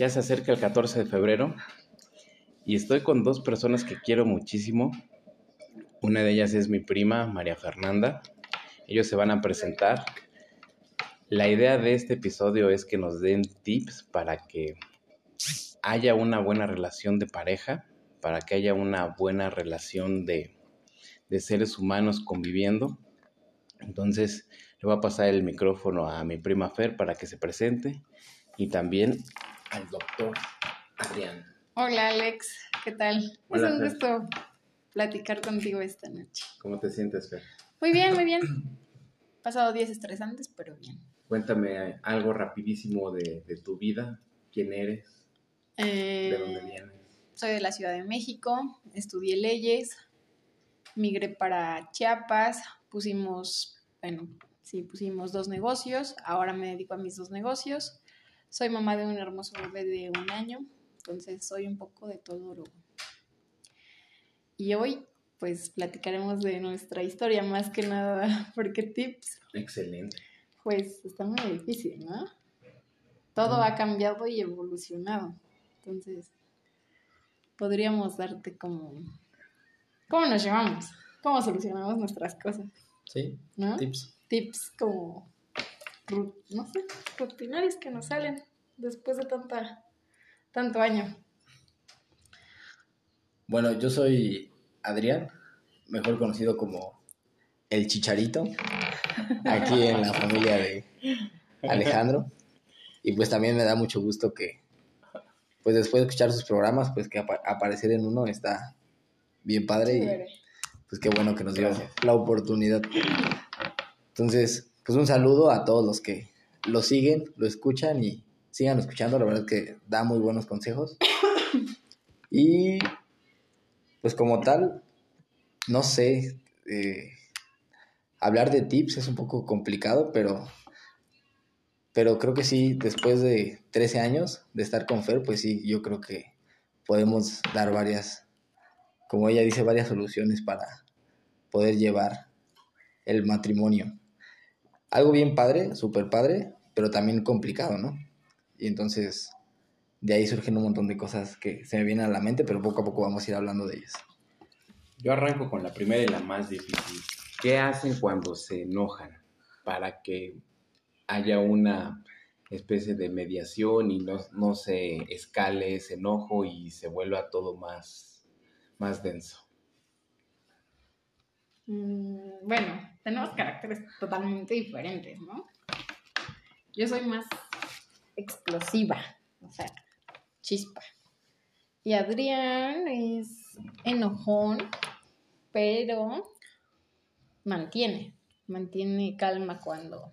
Ya se acerca el 14 de febrero y estoy con dos personas que quiero muchísimo. Una de ellas es mi prima, María Fernanda. Ellos se van a presentar. La idea de este episodio es que nos den tips para que haya una buena relación de pareja, para que haya una buena relación de, de seres humanos conviviendo. Entonces, le voy a pasar el micrófono a mi prima Fer para que se presente y también al doctor Adrián. Hola Alex, ¿qué tal? Hola, es un Fer. gusto platicar contigo esta noche. ¿Cómo te sientes, Fer? Muy bien, muy bien. He pasado días estresantes, pero bien. Cuéntame algo rapidísimo de, de tu vida. ¿Quién eres? ¿De dónde Eh, vienes? soy de la Ciudad de México, estudié leyes, migré para Chiapas, pusimos, bueno, sí, pusimos dos negocios, ahora me dedico a mis dos negocios. Soy mamá de un hermoso bebé de un año, entonces soy un poco de todo. lo- Y hoy, pues, platicaremos de nuestra historia más que nada, porque tips, Excelente. pues, está muy difícil, ¿no? Todo ha cambiado y evolucionado, entonces podríamos darte como... ¿Cómo nos llevamos? ¿Cómo solucionamos nuestras cosas? Sí, ¿No? tips. Tips como, no sé, rutinarios que nos salen después de tanta, tanto año. Bueno, yo soy Adrián, mejor conocido como el Chicharito, aquí en la familia de Alejandro. Y pues también me da mucho gusto que, pues después de escuchar sus programas, pues que apa- aparecer en uno está bien padre y pues qué bueno que nos dio Gracias. la oportunidad. Entonces, pues un saludo a todos los que lo siguen, lo escuchan y sigan escuchando. La verdad es que da muy buenos consejos. Y pues como tal, no sé, eh, hablar de tips es un poco complicado, pero, pero creo que sí, después de 13 años de estar con Fer, pues sí, yo creo que podemos dar varias, como ella dice, varias soluciones para poder llevar el matrimonio. Algo bien padre, súper padre, pero también complicado, ¿no? Y entonces de ahí surgen un montón de cosas que se me vienen a la mente, pero poco a poco vamos a ir hablando de ellas. Yo arranco con la primera y la más difícil. ¿Qué hacen cuando se enojan para que haya una especie de mediación y no, no se escale ese enojo y se vuelva todo más, más denso? Mm, bueno, tenemos caracteres totalmente diferentes, ¿no? Yo soy más explosiva, o sea, chispa. Y Adrián es enojón, pero mantiene, mantiene calma cuando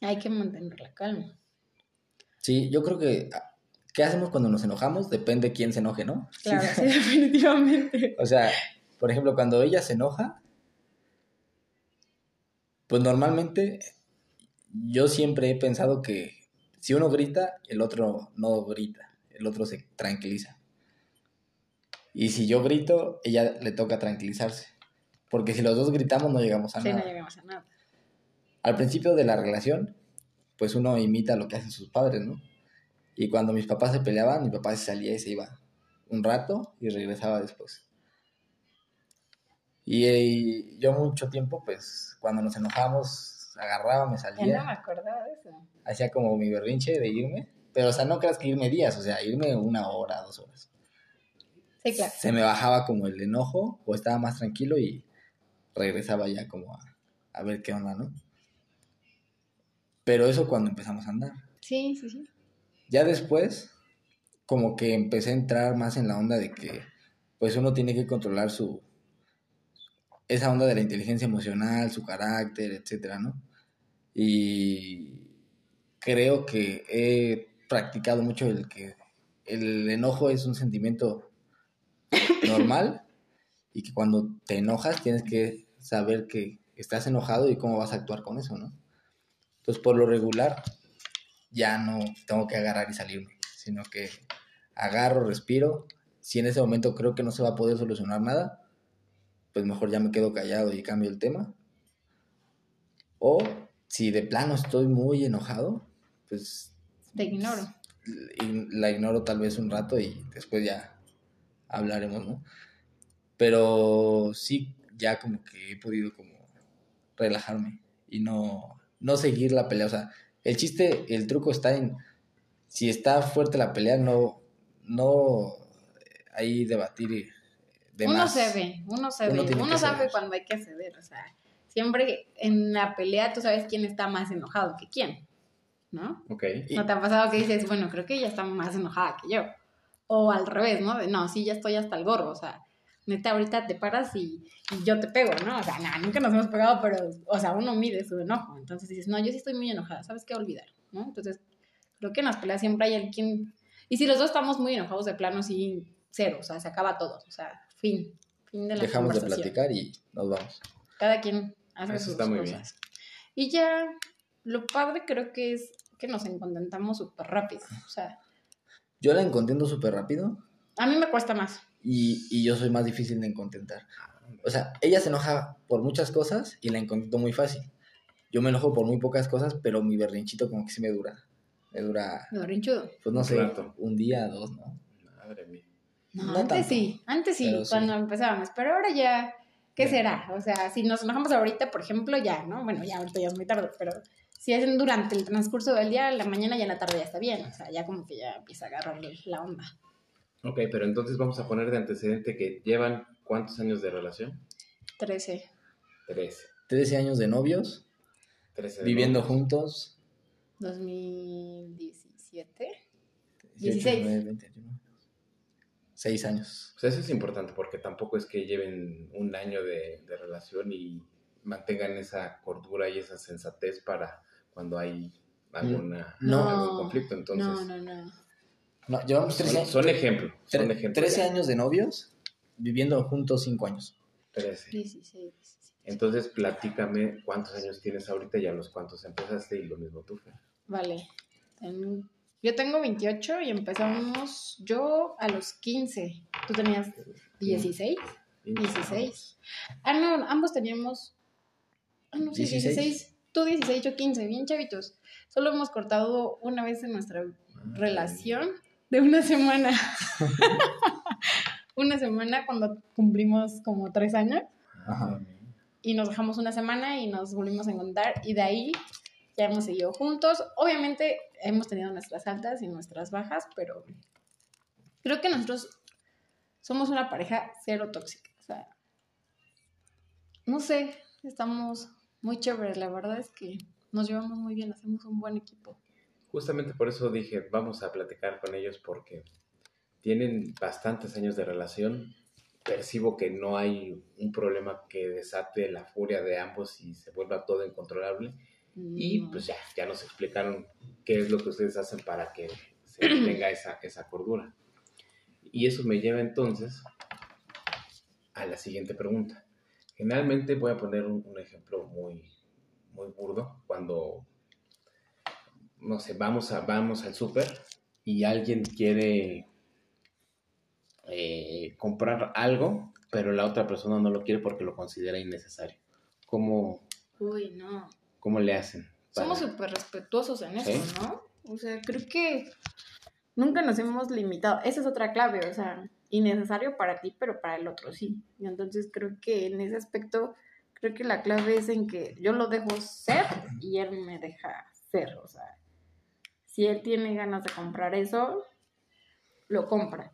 hay que mantener la calma. Sí, yo creo que ah, ¿qué hacemos cuando nos enojamos? Depende quién se enoje, ¿no? Claro, sí, definitivamente. O sea, por ejemplo, cuando ella se enoja, pues normalmente yo siempre he pensado que si uno grita, el otro no grita, el otro se tranquiliza. Y si yo grito, ella le toca tranquilizarse. Porque si los dos gritamos no llegamos a Sí, no nada. llegamos a nada. Al principio de la relación, pues uno imita lo que hacen sus padres, ¿no? Y cuando mis papás se peleaban, mi papá se salía y se iba un rato y regresaba después. Y, yo mucho tiempo, pues, cuando nos enojábamos, agarraba, me Ya no me salía, acordaba de eso. hacía como mi berrinche de irme. Pero, o sea, no creas que irme días, o sea, irme una hora, dos horas. Sí, claro. Se me bajaba como el enojo o estaba más tranquilo y regresaba ya como a, a ver qué onda, ¿no? Pero eso cuando empezamos a andar. Sí, sí, sí. Ya después, como que empecé a entrar más en la onda de que, pues uno tiene que controlar su, esa onda de la inteligencia emocional, su carácter, etcétera, ¿no? Y creo que he practicado mucho el que el enojo es un sentimiento normal y que cuando te enojas tienes que saber que estás enojado y cómo vas a actuar con eso, ¿no? Entonces, por lo regular, ya no tengo que agarrar y salirme, sino que agarro, respiro. Si en ese momento creo que no se va a poder solucionar nada, pues mejor ya me quedo callado y cambio el tema. O si de plano estoy muy enojado, pues Te ignoro. y la ignoro tal vez un rato y después ya hablaremos, ¿no? Pero sí, ya como que he podido como relajarme y no, no seguir la pelea. O sea, el chiste, el truco está en, si está fuerte la pelea, no, no ahí debatir de uno más. se ve, uno se Uno ve, uno sabe cuando hay que ceder, o sea, siempre en la pelea tú sabes quién está más enojado que quién, ¿no? Ok. ¿No te ha pasado que dices, bueno, creo que ella está más enojada que yo? O al revés, ¿no? De, no, sí, ya estoy hasta el gorro, o sea, neta, ahorita te paras y, y yo te pego, ¿no? O sea, nada, nunca nos hemos pegado, pero, o sea, uno mide su enojo. Entonces dices, no, yo sí estoy muy enojada, ¿sabes qué? Olvidar, ¿no? Entonces, creo que en las peleas siempre hay alguien... Y si los dos estamos muy enojados de plano, sí, cero, o sea, se acaba todo, o sea, fin, fin de la Dejamos de platicar y nos vamos. Cada quien hace Eso sus está muy cosas. Y ya, lo padre creo que es que nos encontentamos súper rápido. O sea, Yo la encontento súper rápido a mí me cuesta más. y, y yo soy más difícil de encontentar. O sea, ella se enoja por muchas cosas y la encontento muy fácil. Yo me enojo por muy pocas cosas, pero mi berrinchito como que sí me dura. Me dura, Me berrinchudo. pues no sé, un día, dos, ¿no? No, No antes tanto, sí, antes sí, cuando empezábamos. Pero ahora ya, ¿qué será? O sea, si nos enojamos ahorita, por ejemplo, ya, ¿no? Bueno, ya ahorita ya es muy tarde, pero si es durante el transcurso del día, en la mañana y en la tarde ya está bien. O sea, ya como que ya empieza a agarrarle la onda. Ok, pero entonces vamos a poner de antecedente que llevan cuántos años de relación? 13. Trece. 13 años de novios, Trece viviendo novios. juntos. 2017. 18, 16. 19, 20, 21. Seis años. Pues eso es importante porque tampoco es que lleven un año de, de relación y mantengan esa cordura y esa sensatez para cuando hay alguna, No. algún conflicto. Entonces, No, no, no. No, llevamos 13 son, años. son ejemplo. Son ejemplo 13 ya. años de novios, viviendo juntos 5 años. Trece. 16, 17. Entonces, platícame cuántos años tienes ahorita y a los cuántos empezaste y lo mismo tú, Fer. Vale. Ten- Yo tengo 28 y empezamos yo a los 15. ¿Tú tenías 16? 16. Ah, no, ambos teníamos. Ah, no, sí, 16. 16. Tú 16, yo 15, bien chavitos. Solo hemos cortado una vez en nuestra relación de una semana. una semana cuando cumplimos como tres años. Ajá. y nos dejamos una semana y nos volvimos a encontrar y de ahí ya hemos seguido juntos. Obviamente hemos tenido nuestras altas y nuestras bajas, pero creo que nosotros somos una pareja cero tóxica. O sea, no sé, estamos muy chéveres. La verdad es que nos llevamos muy bien, hacemos un buen equipo. Justamente por eso dije, vamos a platicar con ellos porque tienen bastantes años de relación. Percibo que no hay un problema que desate la furia de ambos y se vuelva todo incontrolable. Y No. pues ya, ya nos explicaron qué es lo que ustedes hacen para que se tenga esa, esa cordura. Y eso me lleva entonces a la siguiente pregunta. Generalmente voy a poner un, un ejemplo muy, muy burdo. Cuando, no sé, vamos, a, vamos al súper y alguien quiere eh, comprar algo, pero la otra persona no lo quiere porque lo considera innecesario. ¿Cómo, Uy, no. Cómo le hacen? para- Somos súper respetuosos en eso, ¿Sí? ¿no? O sea, creo que nunca nos hemos limitado. Esa es otra clave, o sea, innecesario para ti, pero para el otro sí. Y entonces creo que en ese aspecto, creo que la clave es en que yo lo dejo ser y él me deja ser, o sea, si él tiene ganas de comprar eso, lo compra.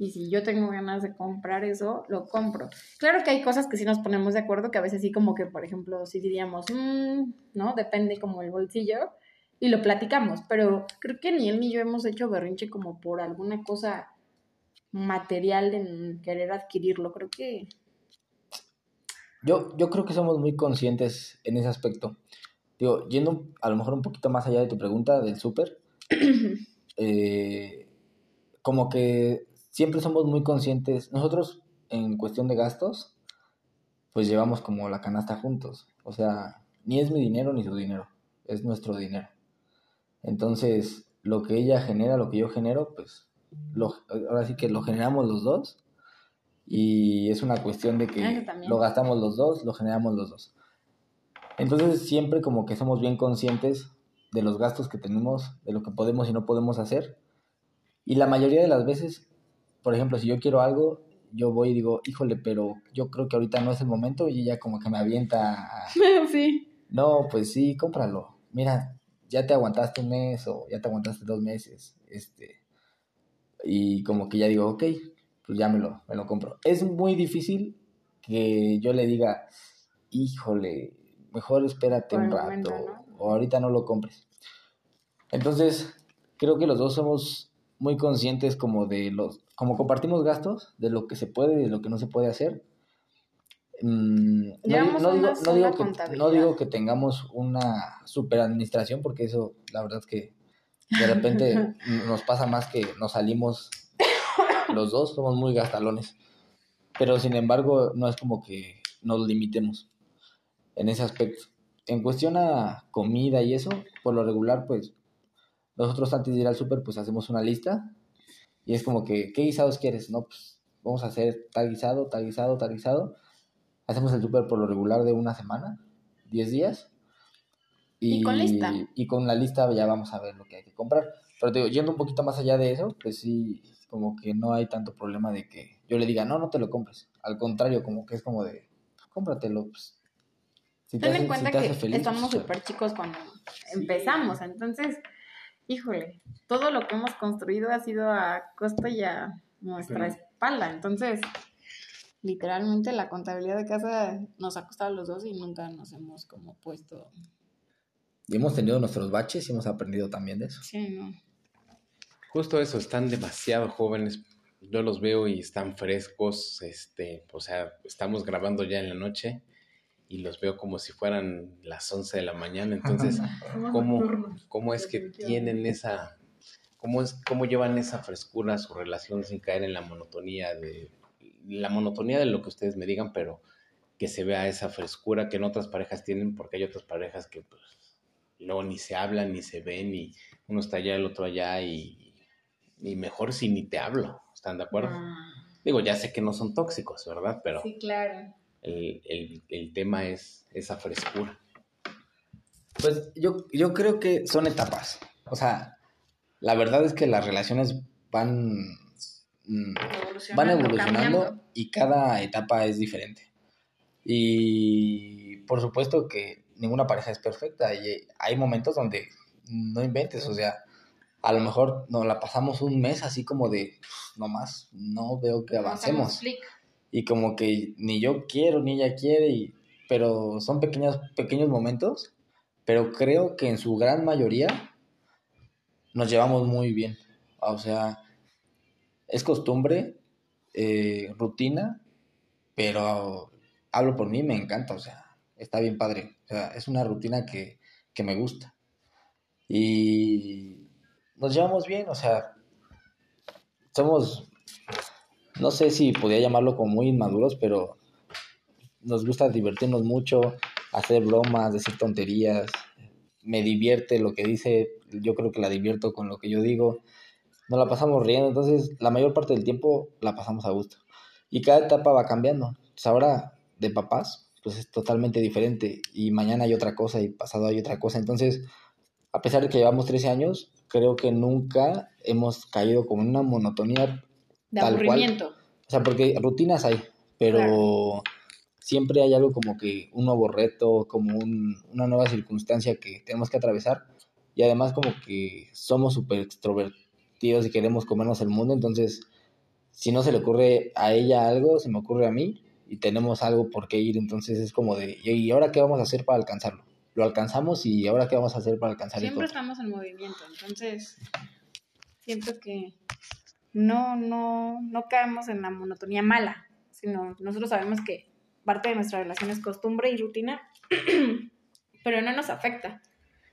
Y si yo tengo ganas de comprar eso, lo compro. Claro que hay cosas que sí nos ponemos de acuerdo, que a veces sí como que, por ejemplo, sí diríamos, "Mm", ¿no? Depende como el bolsillo, y lo platicamos, pero creo que ni él ni yo hemos hecho berrinche como por alguna cosa material en querer adquirirlo. Creo que Yo, yo creo que somos muy conscientes en ese aspecto. Digo, yendo a lo mejor un poquito más allá de tu pregunta del súper, eh, como que siempre somos muy conscientes. Nosotros, en cuestión de gastos, pues llevamos como la canasta juntos. O sea, ni es mi dinero ni su dinero, es nuestro dinero. Entonces, lo que ella genera, lo que yo genero, pues lo, ahora sí que lo generamos los dos. Y es una cuestión de que también. lo gastamos los dos, lo generamos los dos. Entonces siempre como que somos bien conscientes de los gastos que tenemos, de lo que podemos y no podemos hacer. Y la mayoría de las veces, por ejemplo, si yo quiero algo, yo voy y digo, híjole, pero yo creo que ahorita no es el momento y ella como que me avienta. a- sí. No, pues sí, cómpralo. Mira, ya te aguantaste un mes o ya te aguantaste dos meses. Este, y como que ya digo, ok, pues ya me lo, me lo compro. Es muy difícil que yo le diga, híjole, mejor espérate Por un rato momento, ¿no? o ahorita no lo compres. Entonces, creo que los dos somos muy conscientes como de los, como compartimos gastos, de lo que se puede y de lo que no se puede hacer. Mm, no, no digo, no, digo que, no digo que tengamos una super administración, porque eso, la verdad es que de repente nos pasa más que nos salimos los dos, somos muy gastalones. Pero sin embargo, no es como que nos limitemos en ese aspecto. En cuestión a comida y eso, por lo regular, pues nosotros antes de ir al súper, pues hacemos una lista y es como que, ¿qué guisados quieres? No, pues vamos a hacer tal guisado, tal guisado, tal guisado. Hacemos el súper por lo regular de una semana, 10 días. Y con lista. Y con la lista ya vamos a ver lo que hay que comprar. Pero te digo, yendo un poquito más allá de eso, pues sí, como que no hay tanto problema de que yo le diga, no, no te lo compres. Al contrario, como que es como de, cómpratelo. Pues, si te Ten en cuenta si que feliz, estamos pues, súper chicos cuando empezamos, entonces, híjole, todo lo que hemos construido ha sido a costa y a nuestra Pero- espalda, entonces, literalmente la contabilidad de casa nos ha costado a los dos y nunca nos hemos como puesto, Y hemos tenido nuestros baches y hemos aprendido también de eso. sí, no, Justo eso, están demasiado jóvenes. Yo los veo y están frescos. Este, o sea, estamos grabando ya en la noche y los veo como si fueran las 11 de la mañana. Entonces, ¿cómo, cómo es que tienen esa, cómo es, cómo llevan esa frescura a su relación sin caer en la monotonía de, la monotonía de lo que ustedes me digan, pero que se vea esa frescura que en otras parejas tienen, porque hay otras parejas que pues, luego ni se hablan, ni se ven, y uno está allá, el otro allá, y, y mejor si ni te hablo, ¿están de acuerdo? Ah, Digo, ya sé que no son tóxicos, ¿verdad? Pero sí, claro. El, el, el tema es esa frescura. Pues yo, yo creo que son etapas. O sea, la verdad es que las relaciones van, mm, van evolucionando cambiando. y cada etapa es diferente. Y por supuesto que ninguna pareja es perfecta y hay momentos donde no inventes, o sea, a lo mejor nos la pasamos un mes así como de, no más, no veo que avancemos. Y como que ni yo quiero ni ella quiere y pero son pequeños pequeños momentos pero creo que en su gran mayoría nos llevamos muy bien. O sea es costumbre eh, rutina pero hablo por mí me encanta o sea está bien padre. O sea es una rutina que, que me gusta. Y nos llevamos bien o sea somos no sé si podría llamarlo como muy inmaduros, pero nos gusta divertirnos mucho, hacer bromas, decir tonterías. Me divierte lo que dice, yo creo que la divierto con lo que yo digo. Nos la pasamos riendo, entonces la mayor parte del tiempo la pasamos a gusto. Y cada etapa va cambiando. Pues ahora de papás, pues es totalmente diferente. Y mañana hay otra cosa y pasado hay otra cosa. Entonces, a pesar de que llevamos 13 años, creo que nunca hemos caído como en una monotonía De Tal cual. aburrimiento. o sea, porque rutinas hay, pero Claro. siempre hay algo como que un nuevo reto, como un- una nueva circunstancia que tenemos que atravesar. Y además como que somos súper extrovertidos y queremos comernos el mundo, entonces si no se le ocurre a ella algo, se me ocurre a mí y tenemos algo por qué ir, entonces es como de, ¿y ahora qué vamos a hacer para alcanzarlo? Lo alcanzamos y ahora qué vamos a hacer para alcanzar Siempre estamos en movimiento, entonces siento que no, no, no caemos en la monotonía mala, sino nosotros sabemos que parte de nuestra relación es costumbre y rutina, pero no nos afecta.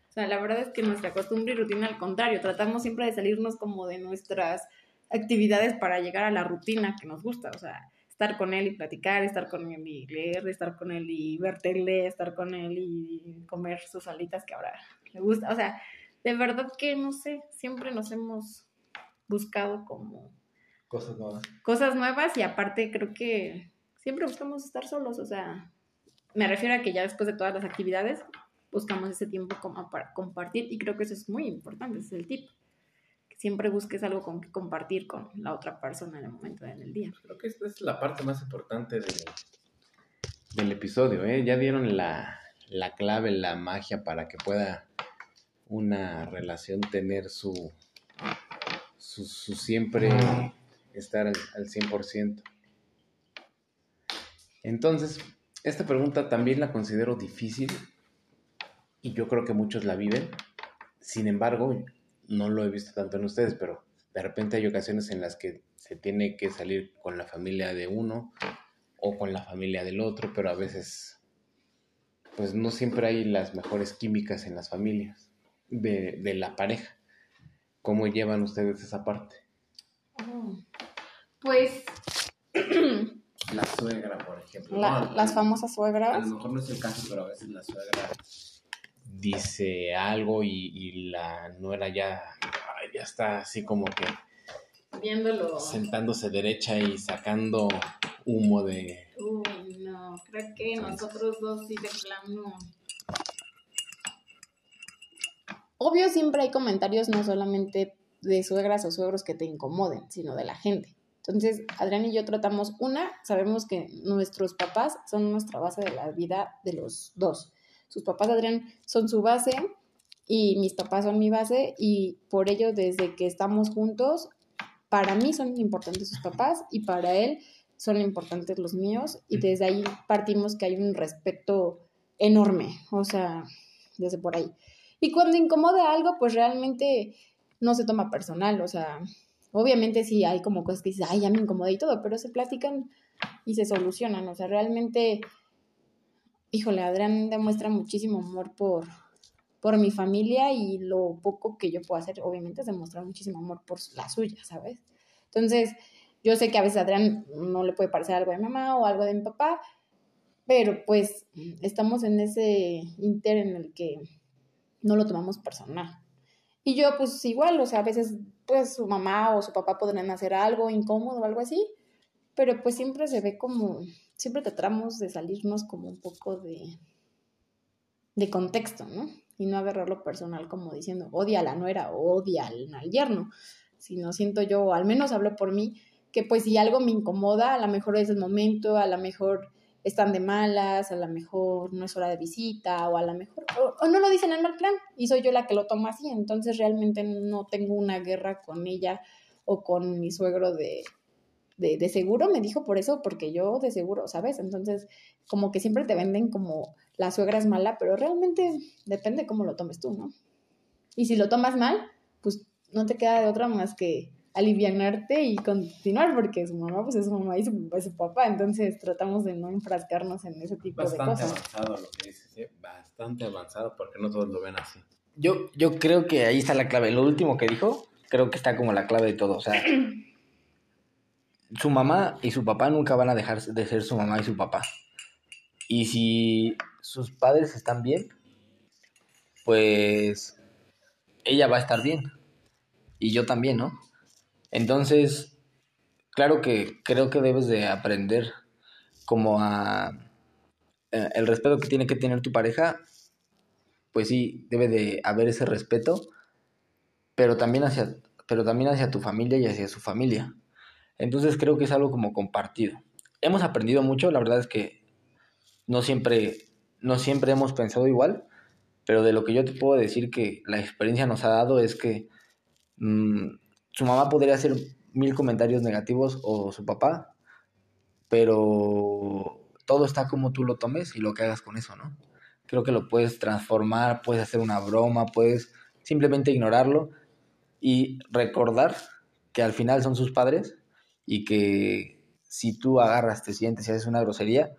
O sea, la verdad es que nuestra costumbre y rutina, al contrario, tratamos siempre de salirnos como de nuestras actividades para llegar a la rutina que nos gusta, o sea, estar con él y platicar, estar con él y leer, estar con él y ver tele, estar con él y comer sus alitas que ahora le gusta, o sea, de verdad que no sé, siempre nos hemos buscado como Cosas nuevas. cosas nuevas y aparte creo que siempre buscamos estar solos, o sea, me refiero a que ya después de todas las actividades buscamos ese tiempo como para compartir y creo que eso es muy importante, ese es el tip. Que siempre busques algo con que compartir con la otra persona en el momento en el día. Creo que esta es la parte más importante del, del episodio, ¿eh? Ya dieron la, la clave, la magia para que pueda una relación tener su, su, su siempre estar al, al 100%. Entonces, esta pregunta también la considero difícil y yo creo que muchos la viven. Sin embargo, no lo he visto tanto en ustedes, pero de repente hay ocasiones en las que se tiene que salir con la familia de uno o con la familia del otro, pero a veces pues no siempre hay las mejores químicas en las familias de, de la pareja. ¿Cómo llevan ustedes esa parte? Oh. Pues La suegra, por ejemplo. la- ¿no? las famosas A suegras. lo mejor no es el caso, pero a veces la suegra dice algo y, y la nuera ya, ya está así como que Viéndolo. sentándose derecha y sacando humo de... Uy, no, creo que nosotros dos sí de plano. Obvio, siempre hay comentarios no solamente de suegras o suegros que te incomoden, sino de la gente. Entonces, Adrián y yo tratamos, una, sabemos que nuestros papás son nuestra base de la vida de los dos. Sus papás, Adrián, son su base y mis papás son mi base y por ello, desde que estamos juntos, para mí son importantes sus papás y para él son importantes los míos y desde ahí partimos que hay un respeto enorme, o sea, desde por ahí. Y cuando incomoda algo, pues realmente no se toma personal, o sea, obviamente sí hay como cosas que dices, ay, ya me incomodé y todo, pero se platican y se solucionan, o sea, realmente, híjole, Adrián demuestra muchísimo amor por, por mi familia y lo poco que yo puedo hacer, obviamente, es demostrar muchísimo amor por la suya, ¿sabes? Entonces, yo sé que a veces Adrián no le puede parecer algo de mamá o algo de mi papá, pero pues estamos en ese inter en el que no lo tomamos personal. Y yo pues igual, o sea, a veces pues su mamá o su papá podrían hacer algo incómodo o algo así, pero pues siempre se ve como, siempre tratamos de salirnos como un poco de, de contexto, ¿no? Y no agarrarlo personal como diciendo odia a la nuera o odia al, al yerno, sino siento yo, al menos hablo por mí, que pues si algo me incomoda, a lo mejor es el momento, a lo mejor están de malas, a lo mejor no es hora de visita, o a lo mejor, o, no lo dicen en mal plan, y soy yo la que lo tomo así, entonces realmente no tengo una guerra con ella o con mi suegro de, de, de seguro, me dijo por eso, porque yo de seguro, ¿sabes? Entonces, como que siempre te venden como la suegra es mala, pero realmente depende cómo lo tomes tú, ¿no? Y si lo tomas mal, pues no te queda de otra más que alivianarte y continuar, porque su mamá pues es su mamá y su papá es su papá, entonces tratamos de no enfrascarnos en ese tipo de Bastante cosas. avanzado lo que dices, ¿eh? Bastante avanzado porque no todos lo ven así. Yo, yo creo que ahí está la clave. Lo último que dijo, creo que está como la clave de todo. O sea, su mamá y su papá nunca van a dejar de ser su mamá y su papá. Y si sus padres están bien, pues ella va a estar bien. Y yo también, ¿no? Entonces, claro que creo que debes de aprender como a... eh, el respeto que tiene que tener tu pareja pues sí, debe de haber ese respeto, pero también hacia, pero también hacia tu familia y hacia su familia. Entonces creo que es algo como compartido. Hemos aprendido mucho, la verdad es que no siempre, no siempre hemos pensado igual, pero de lo que yo te puedo decir que la experiencia nos ha dado es que mm, su mamá podría hacer mil comentarios negativos o su papá, pero todo está como tú lo tomes y lo que hagas con eso, ¿no? creo que lo puedes transformar, puedes hacer una broma, puedes simplemente ignorarlo y recordar que al final son sus padres y que si tú agarras, te sientes y haces una grosería,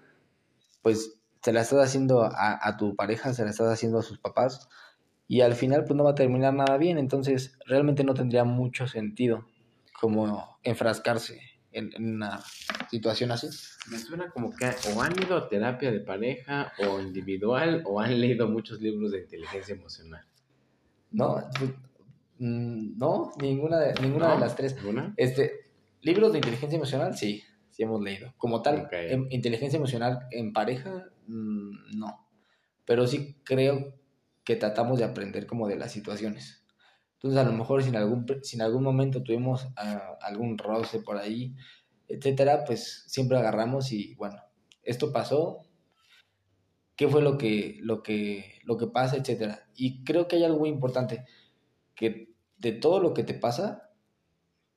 pues se la estás haciendo a, a tu pareja, se la estás haciendo a sus papás y al final pues no va a terminar nada bien, entonces realmente no tendría mucho sentido como enfrascarse en, en una situación así. Me suena como que o han ido a terapia de pareja o individual o han leído muchos libros de inteligencia emocional. No, pues, mm, no, ninguna de, ninguna ¿No? de las tres. ¿Alguna? Este, libros de inteligencia emocional, sí, sí hemos leído. Como tal, em- inteligencia emocional en pareja, mm, no. Pero sí creo que tratamos de aprender como de las situaciones. Entonces, a lo mejor si en algún, si en algún momento tuvimos ah, algún roce por ahí, etcétera, pues siempre agarramos y bueno, esto pasó, qué fue lo que, lo que, lo que pasa, etcétera. Y creo que hay algo muy importante, que de todo lo que te pasa,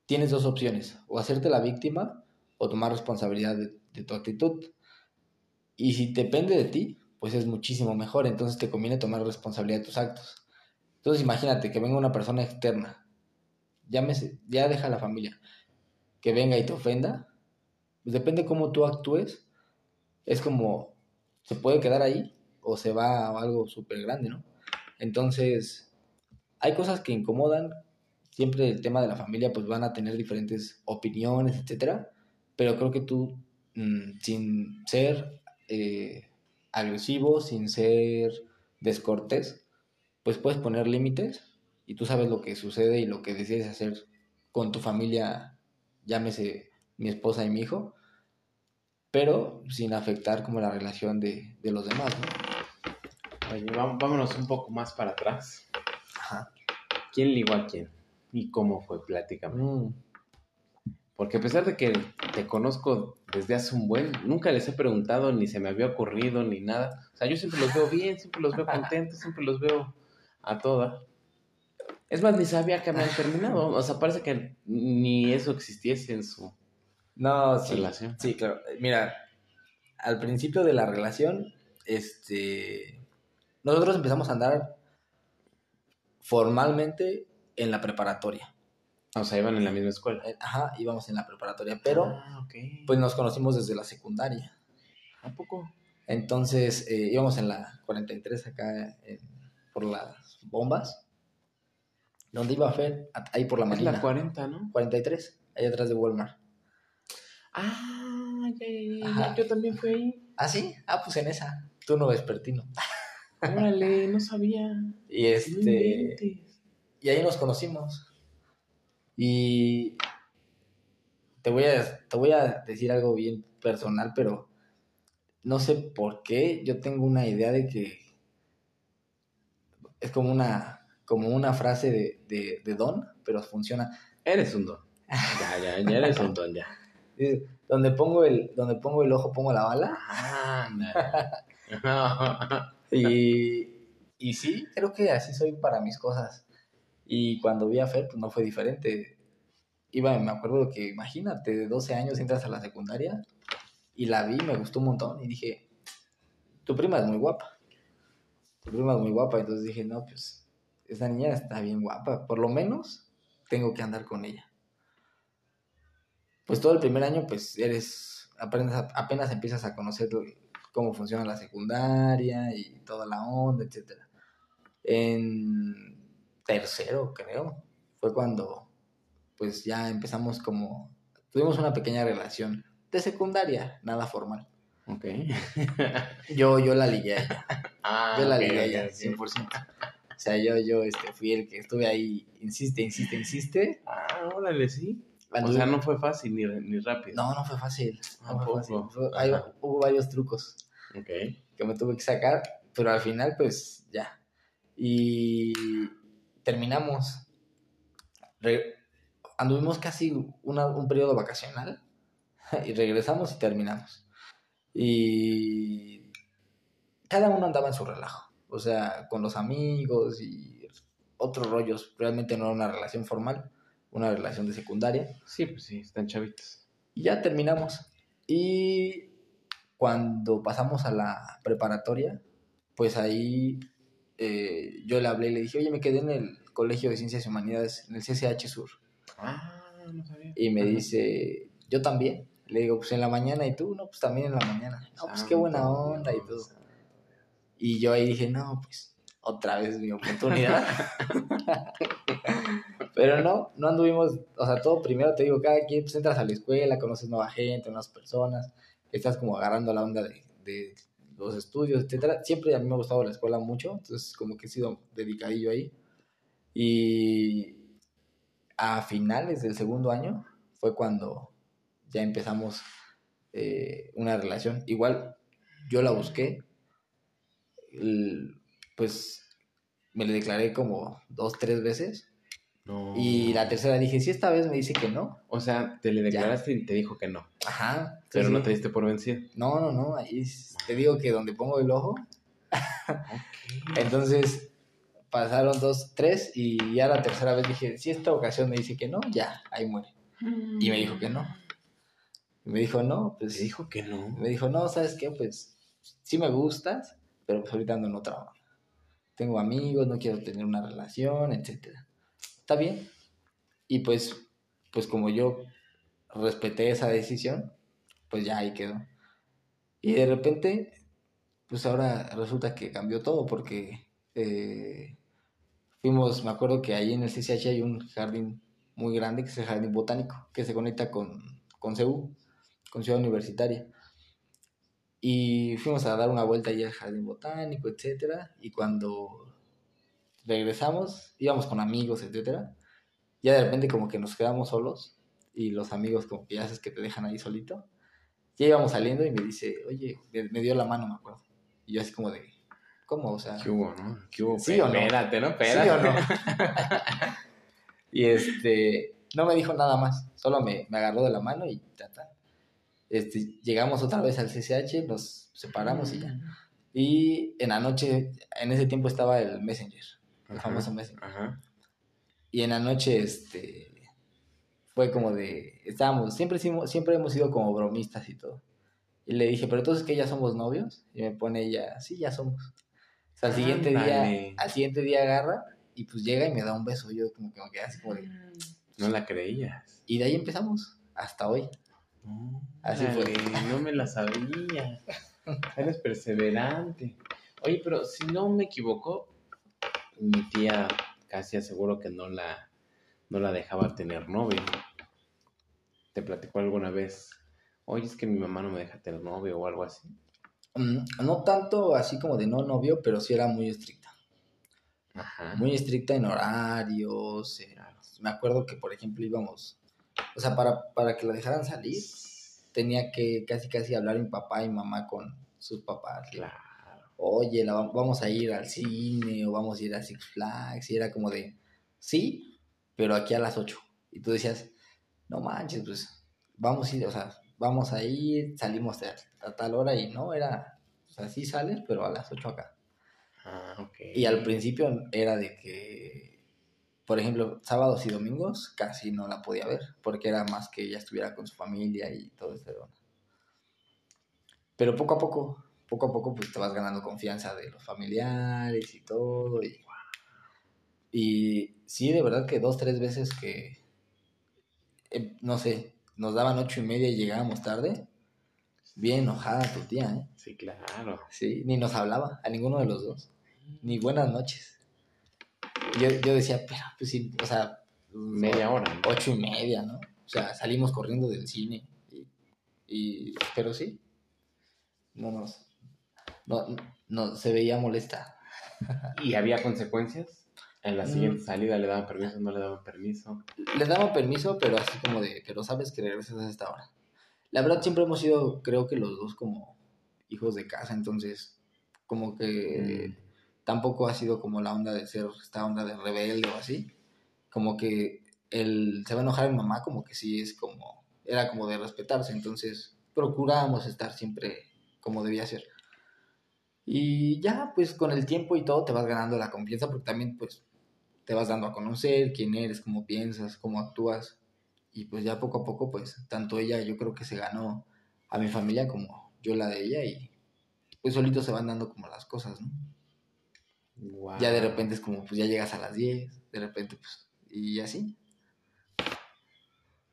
tienes dos opciones, o hacerte la víctima o tomar responsabilidad de, de tu actitud. Y si depende de ti, pues es muchísimo mejor, entonces te conviene tomar responsabilidad de tus actos. Entonces imagínate que venga una persona externa, llámese, ya deja la familia, que venga y te ofenda, pues depende cómo tú actúes, es como, se puede quedar ahí o se va a algo súper grande, ¿no? Entonces, hay cosas que incomodan, siempre el tema de la familia pues van a tener diferentes opiniones, etcétera, pero creo que tú, mm, sin ser... Eh, agresivo, sin ser descortés, pues puedes poner límites y tú sabes lo que sucede y lo que decides hacer con tu familia, llámese mi esposa y mi hijo, pero sin afectar como la relación de, los demás. Oye, vámonos un poco más para atrás. ¿Quién ligó a quién? ¿Y cómo fue? Pláticame. Mm. Porque a pesar de que te conozco desde hace un buen, nunca les he preguntado, ni se me había ocurrido, ni nada. O sea, yo siempre los veo bien, siempre los veo contentos, siempre los veo a toda. Es más, ni sabía que habían terminado. O sea, parece que ni eso existiese en su no, sí, relación. Sí, claro. Mira, al principio de la relación, este, nosotros empezamos a andar formalmente en la preparatoria. O sea, iban en la misma escuela. Eh, ajá, íbamos en la preparatoria, pero ah, pues nos conocimos desde la secundaria. ¿A poco? Entonces eh, íbamos en la 43 acá por las bombas. ¿Dónde iba a Fer? Ahí por la mañana. Es la 40, ¿no? 43, ahí atrás de Walmart. Ah, ya, yo también fui ahí. ¿Ah, sí? Ah, pues en esa. Tú no vespertino. Órale, no sabía. Y este. Y ahí nos conocimos. Y te voy, a, te voy a decir algo bien personal, pero no sé por qué yo tengo una idea de que es como una, como una frase de, de, don, pero funciona. Eres un don. Ya, ya, ya eres un don, ya. Donde pongo el, donde pongo el ojo, pongo la bala. y, y sí, creo que así soy para mis cosas. Y cuando vi a Fer, pues no fue diferente. Iba, me acuerdo que, imagínate, de 12 años entras a la secundaria y la vi, me gustó un montón y dije, tu prima es muy guapa. Tu prima es muy guapa. Entonces dije, no, pues esa niña está bien guapa. Por lo menos tengo que andar con ella. Pues todo el primer año, pues eres, apenas, apenas empiezas a conocer cómo funciona la secundaria y toda la onda, etc. En tercero, creo, fue cuando pues ya empezamos como, tuvimos una pequeña relación de secundaria, nada formal. Ok. yo, yo la ligué a. Ah, yo la ligué a ella, 100%. O sea, yo, yo este, fui el que estuve ahí, insiste, insiste, insiste. Ah, órale, sí. o sea, no fue fácil ni, ni rápido. No, no fue fácil. No fue fácil. hubo varios trucos okay. que me tuve que sacar, pero al final, pues ya. Y terminamos. anduvimos casi un periodo vacacional y regresamos y terminamos. Y cada uno andaba en su relajo, o sea, con los amigos y otros rollos. Realmente no era una relación formal, una relación de secundaria. Sí, pues sí, están chavitos. Y ya terminamos. Y cuando pasamos a la preparatoria, pues ahí eh, yo le hablé y le dije, oye, me quedé en el Colegio de Ciencias y Humanidades, en el CCH Sur. Ah, no sabía. Y me dice, yo también. Le digo, pues en la mañana, ¿y tú? No, pues también en la mañana. No, pues qué buena onda y todo. Y yo ahí dije, no, pues otra vez mi oportunidad. Pero no, no anduvimos, o sea, todo primero te digo, cada quien pues entras a la escuela, conoces nueva gente, nuevas personas, estás como agarrando la onda de, de los estudios, etcétera. Siempre a mí me ha gustado la escuela mucho, entonces como que he sido dedicadillo ahí. Y a finales del segundo año fue cuando ya empezamos eh, una relación. Igual yo la busqué, pues me le declaré como dos, tres veces. No. Y la tercera dije, si esta vez me dice que no. O sea, te le declaraste y te dijo que no. Ajá. Sí, Pero no sí. te diste por vencido. No, no, no. Ahí te digo que donde pongo el ojo. Entonces pasaron dos, tres y ya la tercera vez dije, si esta ocasión me dice que no, ya, ahí muere. Y me dijo que no. Y me dijo, no, pues... Te dijo que no. Me dijo, no, ¿sabes qué? Pues sí me gustas, pero pues ahorita ando en otra onda. Tengo amigos, no quiero tener una relación, etcétera. Está bien. Y pues, pues como yo respeté esa decisión, pues ya ahí quedó. Y de repente, pues ahora resulta que cambió todo porque eh, fuimos, me acuerdo que ahí en el CCH hay un jardín muy grande que es el jardín botánico, que se conecta con, con CEU, con Ciudad Universitaria. Y fuimos a dar una vuelta ahí al jardín botánico, etcétera. Y cuando regresamos, íbamos con amigos, etcétera. Ya de repente como que nos quedamos solos y los amigos como que ya sabes que te dejan ahí solito. Ya íbamos saliendo y me dice, oye, me, dio la mano, me acuerdo. Y yo así como de, ¿cómo? O sea, ¿Qué hubo, no? ¿Qué hubo? ¿Sí o no? Espérate, ¿no? ¿sí Espérate. o no? y este, no me dijo nada más, solo me, me agarró de la mano y ta, ta. Este, llegamos otra vez al CCH, nos separamos y ya. Y en la noche, en ese tiempo estaba el Messenger, el Ajá, famoso Messenger. Ajá. Y en la noche, este, fue como de, estábamos, siempre, siempre hemos sido como bromistas y todo. Y le dije, pero entonces que ya somos novios. Y me pone ella, sí, ya somos. O sea, al siguiente día, al siguiente día agarra y pues llega y me da un beso. Yo como que me quedé así como de... No la creías. Y de ahí empezamos, hasta hoy. Así fue. Órale, No me la sabía. Eres perseverante. Oye, pero si no me equivoco, mi tía casi aseguro que no la, no la dejaba tener novio. ¿Te platicó alguna vez? Oye, es que mi mamá no me deja tener novio o algo así. Mm, no tanto así como de no novio, pero sí era muy estricta. Ajá. Muy estricta en horarios. eh, me acuerdo que, por ejemplo, íbamos... O sea, para, para que la dejaran salir, tenía que casi casi hablar mi papá y mamá con sus papás. Claro. Oye, la, va- vamos a ir al cine o vamos a ir a Six Flags. Y era como de, sí, pero aquí a las 8. Y tú decías, no manches, pues vamos a ir, o sea, vamos a ir, salimos a, a tal hora y no, era, o sea, sí sales, pero a las 8 acá. Ah, ok. Y al principio era de que, por ejemplo, sábados y domingos casi no la podía ver, porque era más que ella estuviera con su familia y todo eso. Pero poco a poco, poco a poco, pues te vas ganando confianza de los familiares y todo. Y, y sí, de verdad que dos, tres veces que, eh, no sé, nos daban ocho y media y llegábamos tarde, bien enojada tu tía, ¿eh? Sí, claro. Sí, ni nos hablaba, a ninguno de los dos. Ni buenas noches. Yo, yo decía, pero pues sí, o sea, Media hora. ¿no? ocho y media, ¿no? O sea, salimos corriendo del cine. Y, y- pero sí, no nos, no, no, se veía molesta. ¿Y había consecuencias? En la Mm. siguiente salida le daban permiso, no le daban permiso. Les daba permiso, pero así como de, pero sabes que regresas a esta hora. La verdad siempre hemos sido, creo que los dos como hijos de casa, entonces como que Mm. tampoco ha sido como la onda de ser esta onda de rebelde o así. Como que él se va a enojar mi mamá, como que sí es como, era como de respetarse, entonces procurábamos estar siempre como debía ser. Y ya, pues con el tiempo y todo te vas ganando la confianza porque también pues te vas dando a conocer quién eres, cómo piensas, cómo actúas. Y pues ya poco a poco, pues tanto ella yo creo que se ganó a mi familia como yo la de ella y pues solito se van dando como las cosas, ¿no? Ya de repente es como, pues ya llegas a las 10, de repente, pues, y así.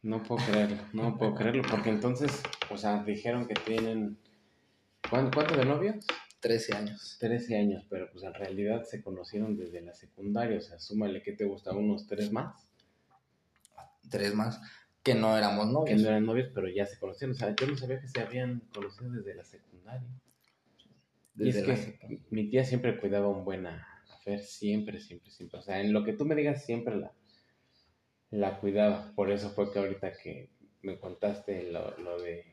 No puedo creerlo, no puedo creerlo, porque entonces, o sea, dijeron que tienen... ¿Cuánto, cuánto de novios? 13 años. 13 años, pero pues en realidad se conocieron desde la secundaria, o sea, súmale que te gusta unos tres más, Tres más, que no éramos que novios. no eran novios, pero ya se conocieron, o sea, yo no sabía que se habían conocido desde la secundaria. Y Desde es la que mi tía siempre cuidaba un buen Fer, siempre, siempre, siempre. O sea, en lo que tú me digas, siempre la, la cuidaba. Por eso fue que ahorita que me contaste lo, lo de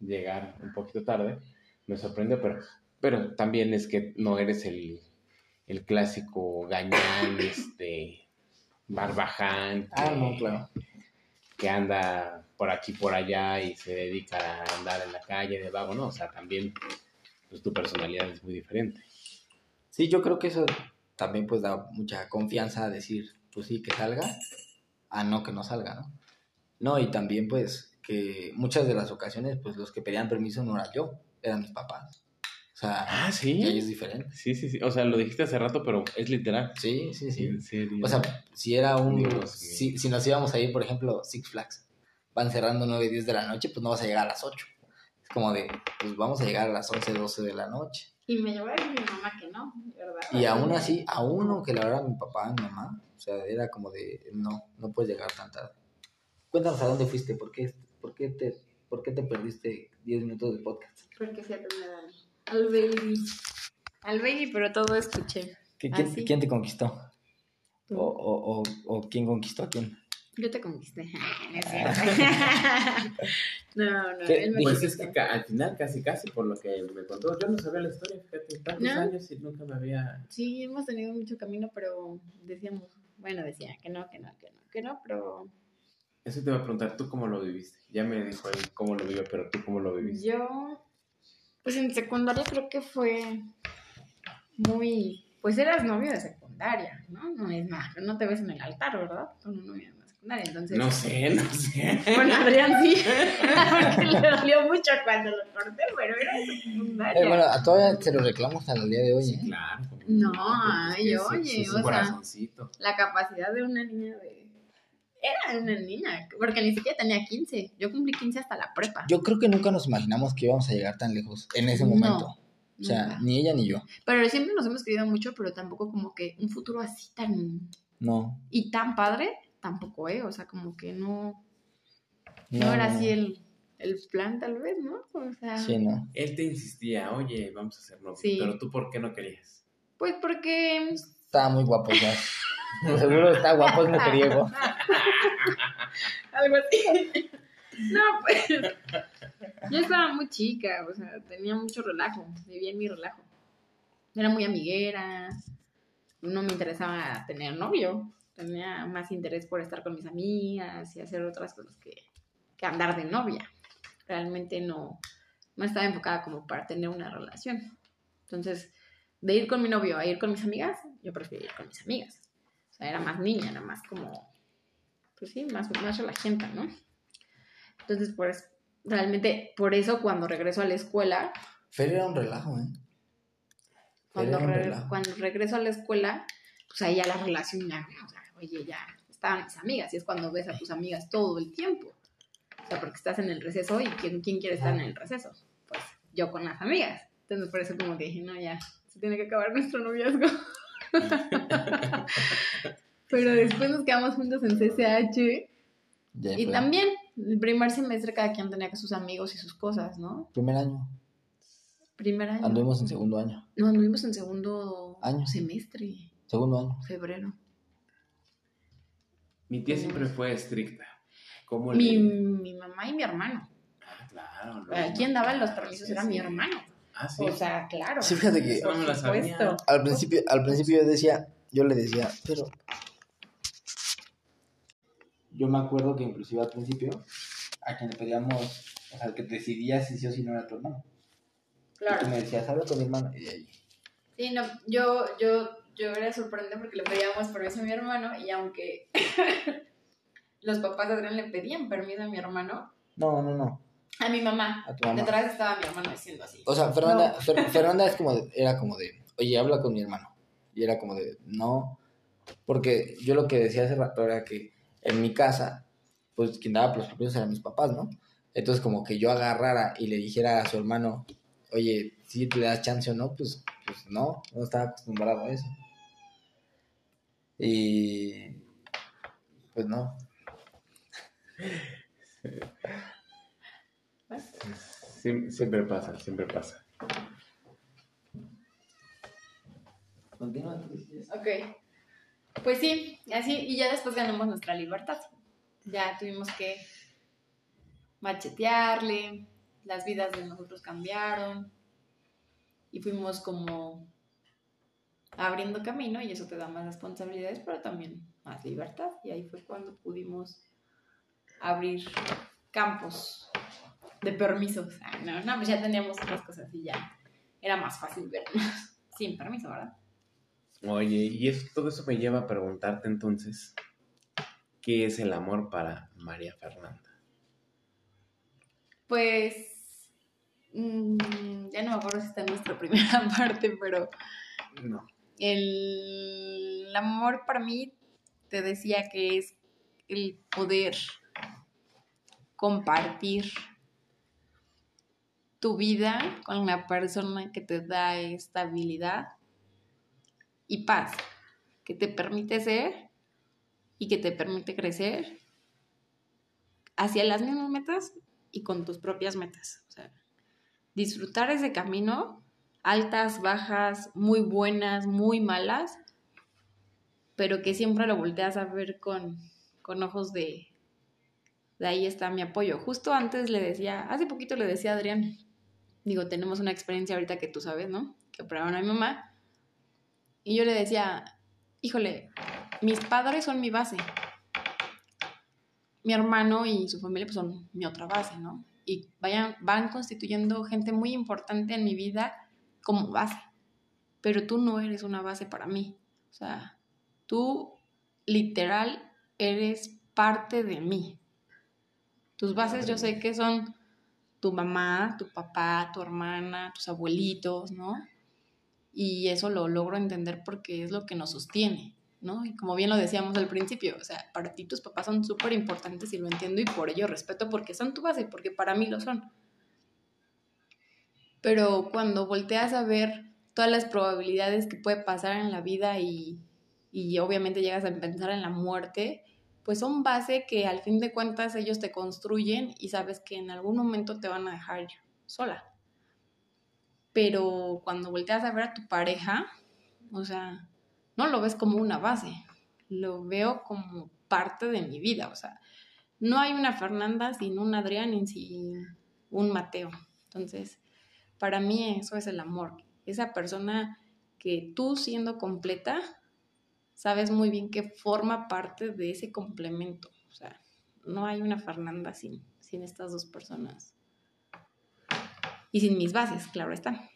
llegar un poquito tarde, me sorprendió, pero, pero también es que no eres el, el clásico gañán, este, barbaján, que, Ah, no, claro. que anda por aquí, por allá y se dedica a andar en la calle de vago, ¿no? O sea, también pues, tu personalidad es muy diferente. Sí, yo creo que eso también pues da mucha confianza a decir, pues sí, que salga, a no que no salga, ¿no? No, y también pues que muchas de las ocasiones pues los que pedían permiso no era yo, eran mis papás. O sea, Ah, y ahí es sí. diferente. Sí, sí, sí. O sea, lo dijiste hace rato, pero es literal. Sí, sí, sí. En serio. O sea, si era un... Dios. Si, si nos íbamos a ir, por ejemplo, Six Flags, van cerrando 9, 10 de la noche, pues no vas a llegar a las 8. Es como de, pues vamos a llegar a las 11, 12 de la noche. Y me llevó a decir mi mamá que no, ¿verdad? Y aún así, aún aunque la verdad mi papá, mi mamá, o sea, era como de, no, no puedes llegar tan tarde. Cuéntanos a dónde fuiste, por qué, por qué, te, por qué te perdiste 10 minutos de podcast. Porque se atender al, al baby. Al baby, pero todo escuché. ¿Qué- Ah, quién, te conquistó? O, o, o, ¿O quién conquistó a quién? Yo te conquisté. No es cierto. no, no, ¿Qué? él me Pues es que al final, casi, casi, por lo que me contó, yo no sabía la historia, fíjate, tantos ¿No? años y nunca me había... Sí, hemos tenido mucho camino, pero decíamos, bueno, decía que no, que no, que no, que no, pero Eso te iba a preguntar, ¿tú cómo lo viviste? Ya me dijo él cómo lo vivió, pero ¿tú cómo lo viviste? yo, pues en secundaria creo que fue muy, pues eras novio de secundaria, ¿no? No es más, no te ves en el altar, ¿verdad? Tú no novio de secundaria, entonces... No sé, no sé. Bueno, Adrián sí, porque le dolió mucho cuando lo corté, pero era de secundaria. Eh, bueno, a todavía se lo reclamo hasta el día de hoy, ¿eh? Claro. como- No, pues, ay, oye, sí, o sea- corazoncito. la capacidad de una niña de... Era una niña, porque ni siquiera tenía 15. Yo cumplí 15 hasta la prepa. Yo creo que nunca nos imaginamos que íbamos a llegar tan lejos en ese No, momento. O sea, Nunca. ni ella ni yo. Pero siempre nos hemos querido mucho, pero tampoco como que un futuro así tan... No. Y tan padre, tampoco, ¿eh? O sea, como que no... No, No, era así el, el plan, tal vez, ¿no? O sea... Sí, no. Él te insistía, oye, vamos a hacer novios, Sí. pero tú ¿por qué no querías? Pues porque... Estaba muy guapo ya. Seguro está guapo, es mujeriego. Algo así. No, pues. Yo estaba muy chica, o sea, tenía mucho relajo, vivía en mi relajo. Era muy amiguera, no me interesaba tener novio, tenía más interés por estar con mis amigas y hacer otras cosas que, que andar de novia. Realmente no, no estaba enfocada como para tener una relación. Entonces, de ir con mi novio a ir con mis amigas, yo prefería ir con mis amigas. O sea, era más niña, era más como pues sí, más, más relajenta, ¿no? Entonces, pues, realmente, por eso cuando regreso a la escuela, Fer era un relajo, ¿eh? cuando, re- relajo. cuando regreso a la escuela, pues ahí ya la relación ya, o sea, oye, ya estaban mis amigas, y es cuando ves a tus amigas todo el tiempo. O sea, porque estás en el receso y ¿quién, quién quiere estar en el receso? Pues yo con las amigas. Entonces, por eso como que dije, no, ya, se tiene que acabar nuestro noviazgo. Pero después nos quedamos juntos en CCH. Ya Y fue. también, el primer semestre cada quien tenía que sus amigos y sus cosas, ¿no? Primer año. Primer año. Anduvimos en segundo año. No, anduvimos en segundo Año. semestre, Segundo año. febrero. Mi tía siempre fue estricta. ¿Cómo le- Mi, mi mamá y mi hermano. Ah, claro. no, Quien daba los permisos sí, era sí. mi hermano. Ah, sí. O sea, claro. Sí, fíjate que Eso no me la sabía. supuesto. al principio, al principio yo decía, yo le decía, pero... Yo me acuerdo que inclusive al principio, a quien le pedíamos, o sea, que decidía si sí o si no era tu hermano. Y tú Claro. me decías, habla con mi hermano. Y ahí, Sí, no, yo, yo, yo era sorprendente porque le pedíamos permiso a mi hermano y aunque los papás de Adrián le pedían permiso a mi hermano, no, no, no, a mi mamá, a tu mamá. detrás estaba mi hermano diciendo así. O sea, Fernanda, Fer- Fernanda es como de- era como de, oye, habla con mi hermano. Y era como de, no, porque yo lo que decía hace rato era que en mi casa, pues quien daba los permisos eran mis papás, ¿no? Entonces como que yo agarrara y le dijera a su hermano, oye, si le das chance o no, pues, pues no, no estaba acostumbrado a eso. Y pues no. Siem- siempre pasa, siempre pasa. Continúa. Ok. Pues sí, así, y ya después ganamos nuestra libertad. Ya tuvimos que machetearle, las vidas de nosotros cambiaron y fuimos como abriendo camino y eso te da más responsabilidades, pero también más libertad. Y ahí fue cuando pudimos abrir campos de permisos. Ah, no, no, pues ya teníamos otras cosas y ya era más fácil vernos sin permiso, ¿verdad? Oye, y eso, todo eso me lleva a preguntarte entonces, ¿qué es el amor para María Fernanda? Pues, mm, ya no me acuerdo si está en nuestra primera parte, pero No. el amor para mí, te decía que es el poder compartir tu vida con la persona que te da estabilidad y paz, que te permite ser y que te permite crecer hacia las mismas metas y con tus propias metas. O sea, disfrutar ese camino, altas, bajas, muy buenas, muy malas, pero que siempre lo volteas a ver con, con ojos de, de ahí está mi apoyo. Justo antes le decía, hace poquito le decía a Adrián, digo, tenemos una experiencia ahorita que tú sabes, ¿no? Que operaron a mi mamá. Y yo le decía, híjole, mis padres son mi base. Mi hermano y su familia pues, son mi otra base, ¿no? Y vayan, van constituyendo gente muy importante en mi vida como base. Pero tú no eres una base para mí. O sea, tú literal eres parte de mí. Tus bases yo sé que son tu mamá, tu papá, tu hermana, tus abuelitos, ¿no? Y eso lo logro entender porque es lo que nos sostiene, ¿no? Y como bien lo decíamos al principio, o sea, para ti tus papás son súper importantes y lo entiendo y por ello respeto porque son tu base, porque para mí lo son. Pero cuando volteas a ver todas las probabilidades que puede pasar en la vida y, y obviamente llegas a pensar en la muerte, pues son base que al fin de cuentas ellos te construyen y sabes que en algún momento te van a dejar sola. Pero cuando volteas a ver a tu pareja, o sea, no lo ves como una base, lo veo como parte de mi vida, o sea, no hay una Fernanda sin un Adrián y sin un Mateo. Entonces, para mí eso es el amor, esa persona que tú siendo completa sabes muy bien que forma parte de ese complemento. O sea, no hay una Fernanda sin, sin estas dos personas. Y sin mis bases, claro está.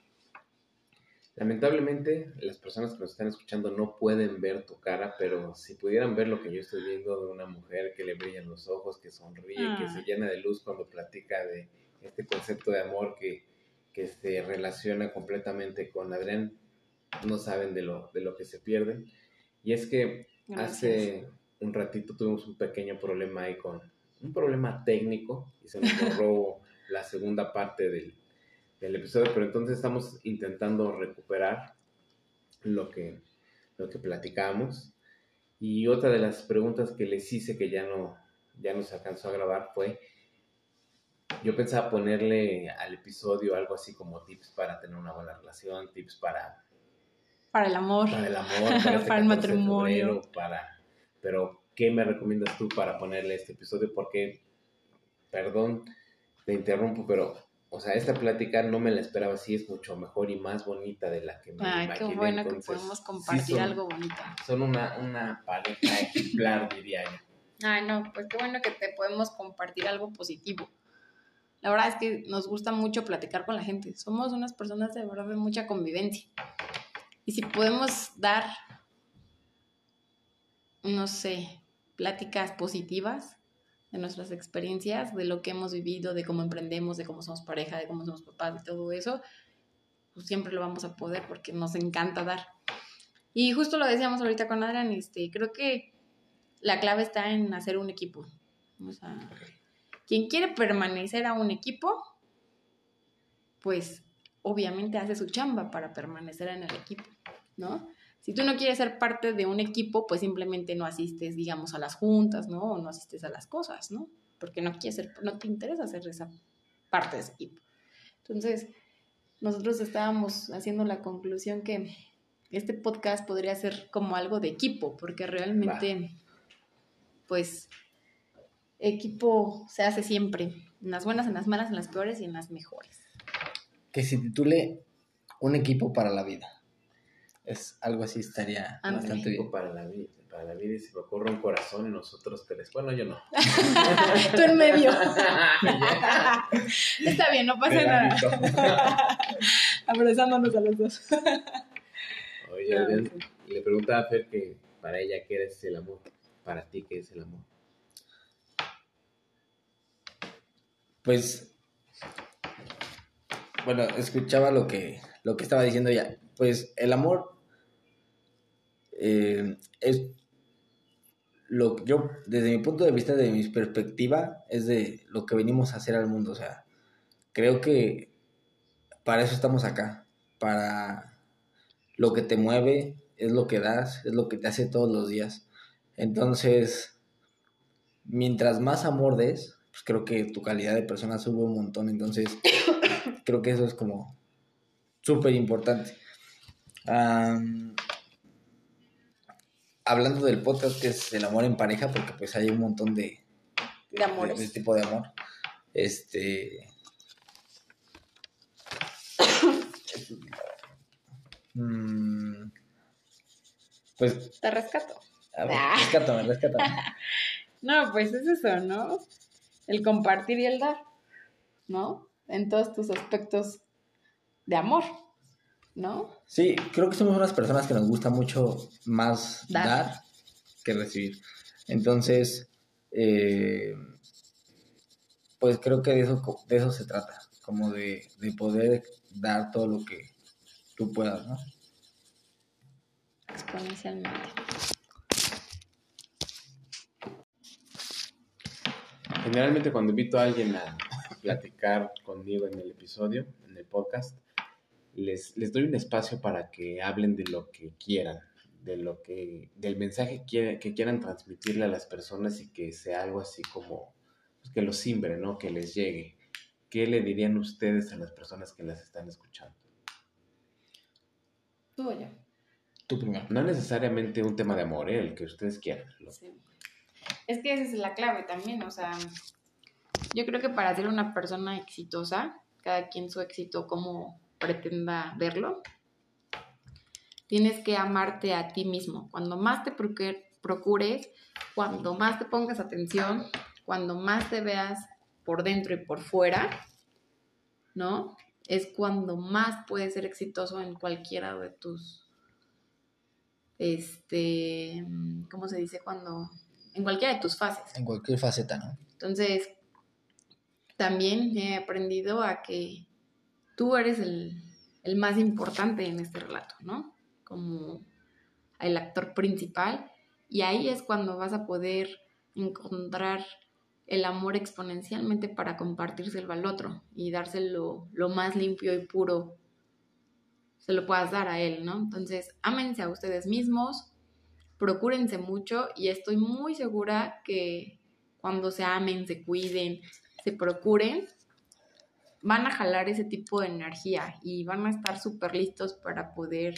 Lamentablemente, las personas que nos están escuchando no pueden ver tu cara, pero si pudieran ver lo que yo estoy viendo de una mujer que le brillan los ojos, que sonríe, que Ah. se llena de luz cuando platica de este concepto de amor que, que se relaciona completamente con Adrián, no saben de lo, de lo que se pierden. Y es que Gracias. hace un ratito tuvimos un pequeño problema ahí con un problema técnico y se nos borró la segunda parte del, del episodio, pero entonces estamos intentando recuperar lo que, lo que platicamos. Y otra de las preguntas que les hice que ya no, ya no se alcanzó a grabar fue, yo pensaba ponerle al episodio algo así como tips para tener una buena relación, tips para Para el amor. para el amor, para, este Para el 14 de matrimonio. febrero, para... Pero, ¿qué me recomiendas tú para ponerle este episodio? Porque, perdón, te interrumpo, pero, o sea, esta plática no me la esperaba así, es mucho mejor y más bonita de la que me Ay, imaginé. qué bueno que podemos sí compartir son- algo bonito. Son una, una pareja ejemplar, diría yo. Ay, no, pues qué bueno que te podemos compartir algo positivo. La verdad es que nos gusta mucho platicar con la gente. Somos unas personas de verdad de mucha convivencia. Y si podemos dar, no sé, pláticas positivas de nuestras experiencias, de lo que hemos vivido, de cómo emprendemos, de cómo somos pareja, de cómo somos papás, de todo eso, pues siempre lo vamos a poder porque nos encanta dar. Y justo lo decíamos ahorita con Adrián, este, creo que la clave está en hacer un equipo. O sea, quien quiere permanecer a un equipo, pues obviamente hace su chamba para permanecer en el equipo, ¿no? Si tú no quieres ser parte de un equipo, pues simplemente no asistes, digamos, a las juntas, ¿no? O no asistes a las cosas, ¿no? Porque no quieres ser, no te interesa ser esa parte de ese equipo. Entonces, nosotros estábamos haciendo la conclusión que este podcast podría ser como algo de equipo, porque realmente, pues, equipo se hace siempre, en las buenas, en las malas, en las peores y en las mejores. Que se titule Un equipo para la vida. Es algo así estaría bastante bien. Tiempo para la vida, para la vida y se me ocurre un corazón y nosotros tres. Bueno, yo no. Tú en medio. Está bien, no pasa nada. Abrazándonos a los dos. Oye, sí. le preguntaba a Fer que para ella qué es el amor. Para ti, ¿qué es el amor? Pues, bueno, escuchaba lo que, lo que estaba diciendo ella. Pues el amor eh, es lo yo, desde mi punto de vista, de mi perspectiva, es de lo que venimos a hacer al mundo. O sea, creo que para eso estamos acá, para lo que te mueve, es lo que das, es lo que te hace todos los días. Entonces, mientras más amor des, pues creo que tu calidad de persona sube un montón. Entonces, creo que eso es como súper importante. Hablando del podcast, que es el amor en pareja, porque pues hay un montón de, De amores. de, de tipo de amor. Este. Mm, pues, Te rescato. a ver, Ah. rescátame, rescátame. No, pues es eso, ¿no? El compartir y el dar, ¿no? En todos tus aspectos de amor, ¿no? Sí, creo que somos unas personas que nos gusta mucho más Dar. dar, que recibir. Entonces, eh, pues creo que de eso, de eso se trata, como de, de poder dar todo lo que tú puedas, ¿no? Exponencialmente. Generalmente cuando invito a alguien a platicar conmigo en el episodio, en el podcast, les, les doy un espacio para que hablen de lo que quieran, de lo que, del mensaje que, que quieran transmitirle a las personas y que sea algo así como pues, que los simbre, ¿no? Que les llegue. ¿Qué le dirían ustedes a las personas que las están escuchando? Tú o yo. Tú primero. No necesariamente un tema de amor, ¿eh? el que ustedes quieran. Lo- Sí. Es que esa es la clave también, o sea, yo creo que para ser una persona exitosa, cada quien su éxito como pretenda verlo, tienes que amarte a ti mismo. Cuando más te procu- procures, cuando más te pongas atención, cuando más te veas por dentro y por fuera, ¿no? Es cuando más puedes ser exitoso en cualquiera de tus este, ¿cómo se dice cuando? En cualquiera de tus fases. En cualquier faceta, ¿no? Entonces, también he aprendido a que tú eres el, el más importante en este relato, ¿no? Como el actor principal. Y ahí es cuando vas a poder encontrar el amor exponencialmente para compartírselo al otro y dárselo lo más limpio y puro se lo puedas dar a él, ¿no? Entonces, ámense a ustedes mismos, procúrense mucho y estoy muy segura que cuando se amen, se cuiden, se procuren, van a jalar ese tipo de energía y van a estar súper listos para poder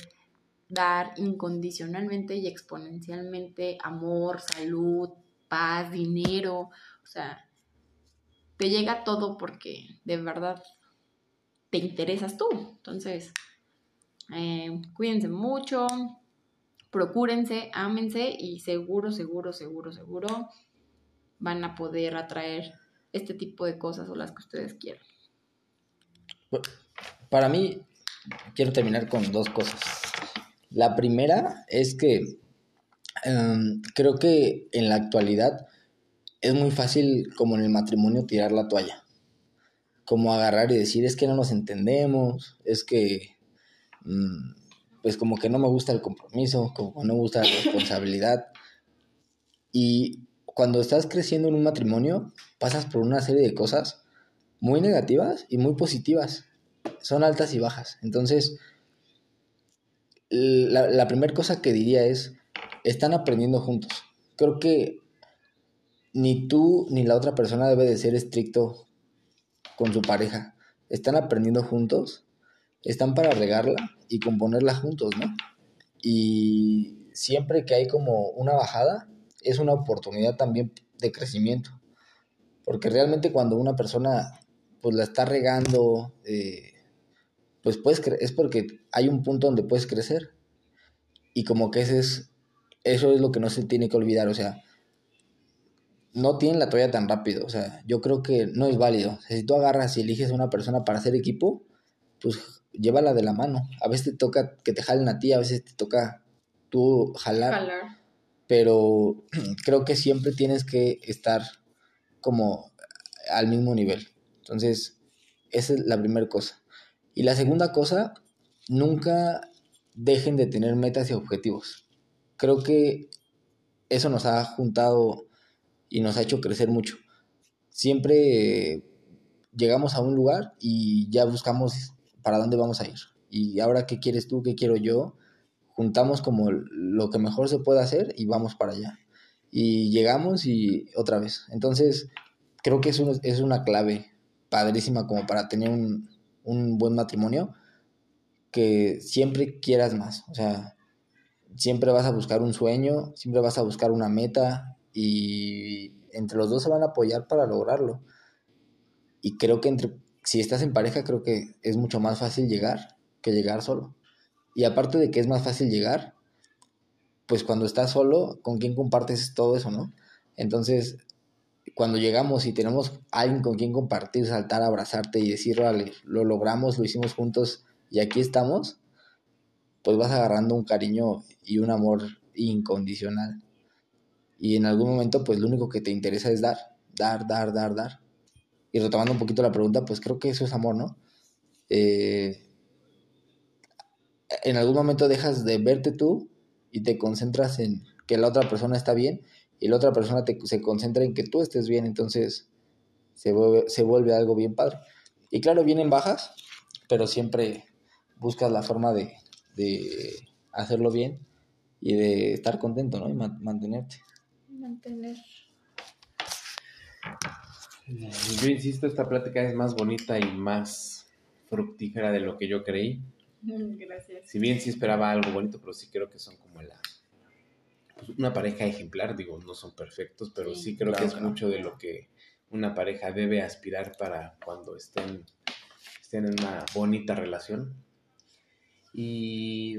dar incondicionalmente y exponencialmente amor, salud, paz, dinero, o sea, te llega todo porque de verdad te interesas tú. Entonces, eh, cuídense mucho, procúrense, ámense y seguro, seguro, seguro, seguro van a poder atraer este tipo de cosas o las que ustedes quieran. Para mí, quiero terminar con dos cosas. La primera es que em, creo que en la actualidad es muy fácil, como en el matrimonio, tirar la toalla. Como agarrar y decir, es que no nos entendemos, es que, mm, pues como que no me gusta el compromiso, como no me gusta la responsabilidad. Y cuando estás creciendo en un matrimonio, pasas por una serie de cosas muy negativas y muy positivas son altas y bajas. Entonces, la, la primera cosa que diría es, están aprendiendo juntos. Creo que ni tú ni la otra persona debe de ser estricto con su pareja. Están aprendiendo juntos, están para regarla y componerla juntos, ¿no? Y siempre que hay como una bajada, es una oportunidad también de crecimiento. Porque realmente cuando una persona pues la está regando, eh, pues puedes es porque hay un punto donde puedes crecer. Y como que ese es, eso es lo que no se tiene que olvidar, o sea, no tienen la toalla tan rápido, o sea, yo creo que no es válido. O sea, si tú agarras y eliges a una persona para hacer equipo, pues llévala de la mano. A veces te toca que te jalen a ti, a veces te toca tú jalar, Jalar. pero creo que siempre tienes que estar como al mismo nivel. Entonces, esa es la primera cosa. Y la segunda cosa, nunca dejen de tener metas y objetivos. Creo que eso nos ha juntado y nos ha hecho crecer mucho. Siempre llegamos a un lugar y ya buscamos para dónde vamos a ir. Y ahora, ¿qué quieres tú? ¿Qué quiero yo? Juntamos como lo que mejor se puede hacer y vamos para allá. Y llegamos y otra vez. Entonces, creo que es una clave padrísima como para tener un, un buen matrimonio, que siempre quieras más. O sea, siempre vas a buscar un sueño, siempre vas a buscar una meta y entre los dos se van a apoyar para lograrlo. Y creo que entre, si estás en pareja, creo que es mucho más fácil llegar que llegar solo. Y aparte de que es más fácil llegar, pues cuando estás solo, ¿con quién compartes todo eso, no? Entonces, cuando llegamos y tenemos alguien con quien compartir, saltar, abrazarte y decir, vale, lo logramos, lo hicimos juntos y aquí estamos, pues vas agarrando un cariño y un amor incondicional. Y en algún momento, pues lo único que te interesa es dar, dar, dar, dar, dar. Y retomando un poquito la pregunta, pues creo que eso es amor, ¿no? Eh, en algún momento dejas de verte tú y te concentras en que la otra persona está bien y la otra persona te, se concentra en que tú estés bien, entonces se vuelve, se vuelve algo bien padre. Y claro, vienen bajas, pero siempre buscas la forma de, de hacerlo bien y de estar contento, ¿no? Y man- mantenerte. Mantener. Yo insisto, esta plática es más bonita y más fructífera de lo que yo creí. Gracias. Si bien sí esperaba algo bonito, pero sí creo que son como la pues, una pareja ejemplar, digo, no son perfectos, pero sí, Sí, creo claro que es no. mucho de lo que una pareja debe aspirar para cuando estén, estén en una bonita relación. Y